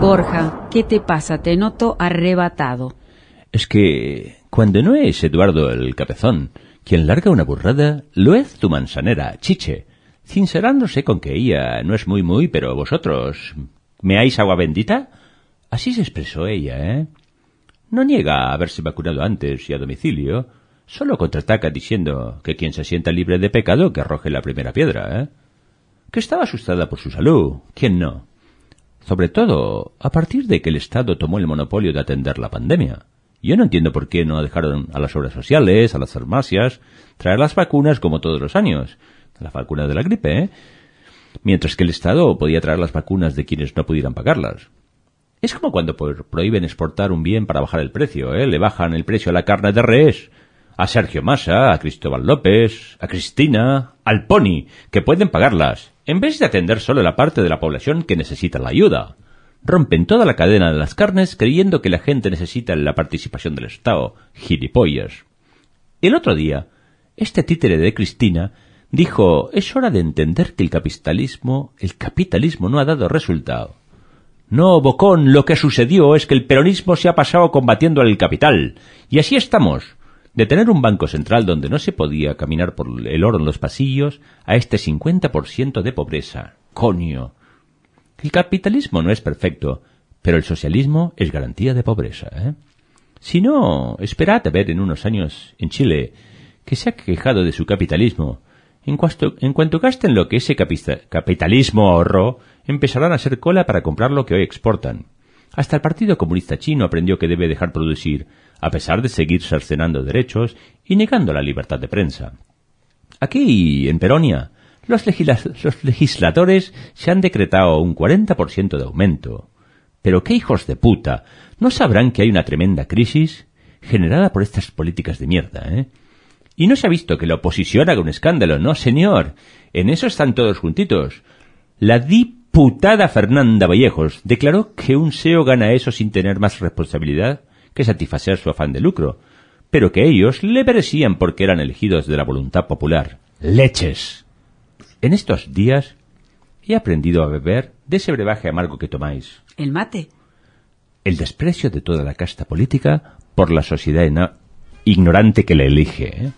Borja, ¿qué te pasa? Te noto arrebatado. Es que cuando no es Eduardo el Capezón quien larga una burrada, lo es tu manzanera, Chiche, sincerándose con que ella no es muy muy, pero vosotros, ¿meáis agua bendita? Así se expresó ella, ¿eh? No niega haberse vacunado antes y a domicilio, solo contraataca diciendo que quien se sienta libre de pecado que arroje la primera piedra, ¿eh? Que estaba asustada por su salud, ¿quién no? Sobre todo, a partir de que el Estado tomó el monopolio de atender la pandemia. Yo no entiendo por qué no dejaron a las obras sociales, a las farmacias, traer las vacunas como todos los años. La vacuna de la gripe, ¿eh? Mientras que el Estado podía traer las vacunas de quienes no pudieran pagarlas. Es como cuando prohíben exportar un bien para bajar el precio, ¿eh? Le bajan el precio a la carne de res, a Sergio Massa, a Cristóbal López, a Cristina, al Pony, que pueden pagarlas, en vez de atender solo la parte de la población que necesita la ayuda rompen toda la cadena de las carnes creyendo que la gente necesita la participación del Estado. Gilipollas. El otro día, este títere de Cristina dijo es hora de entender que el capitalismo, el capitalismo no ha dado resultado. No, Bocón, lo que sucedió es que el peronismo se ha pasado combatiendo al capital. Y así estamos. De tener un banco central donde no se podía caminar por el oro en los pasillos a este 50% de pobreza. Coño. El capitalismo no es perfecto, pero el socialismo es garantía de pobreza. ¿eh? Si no, esperad a ver en unos años en Chile que se ha quejado de su capitalismo. En cuanto, en cuanto gasten lo que ese capitalismo ahorró, empezarán a hacer cola para comprar lo que hoy exportan. Hasta el Partido Comunista Chino aprendió que debe dejar producir, a pesar de seguir cercenando derechos y negando la libertad de prensa. Aquí, en Peronia, los, legisladores se han decretado un 40% de aumento. Pero qué hijos de puta, ¿no sabrán que hay una tremenda crisis generada por estas políticas de mierda, eh? Y no se ha visto que la oposición haga un escándalo, no, señor. En eso están todos juntitos. La diputada Fernanda Vallejos declaró que un SEO gana eso sin tener más responsabilidad que satisfacer su afán de lucro, pero que ellos le merecían porque eran elegidos de la voluntad popular. ¡Leches! En estos días he aprendido a beber de ese brebaje amargo que tomáis. ¿El mate? El desprecio de toda la casta política por la sociedad ignorante que la elige. ¿eh?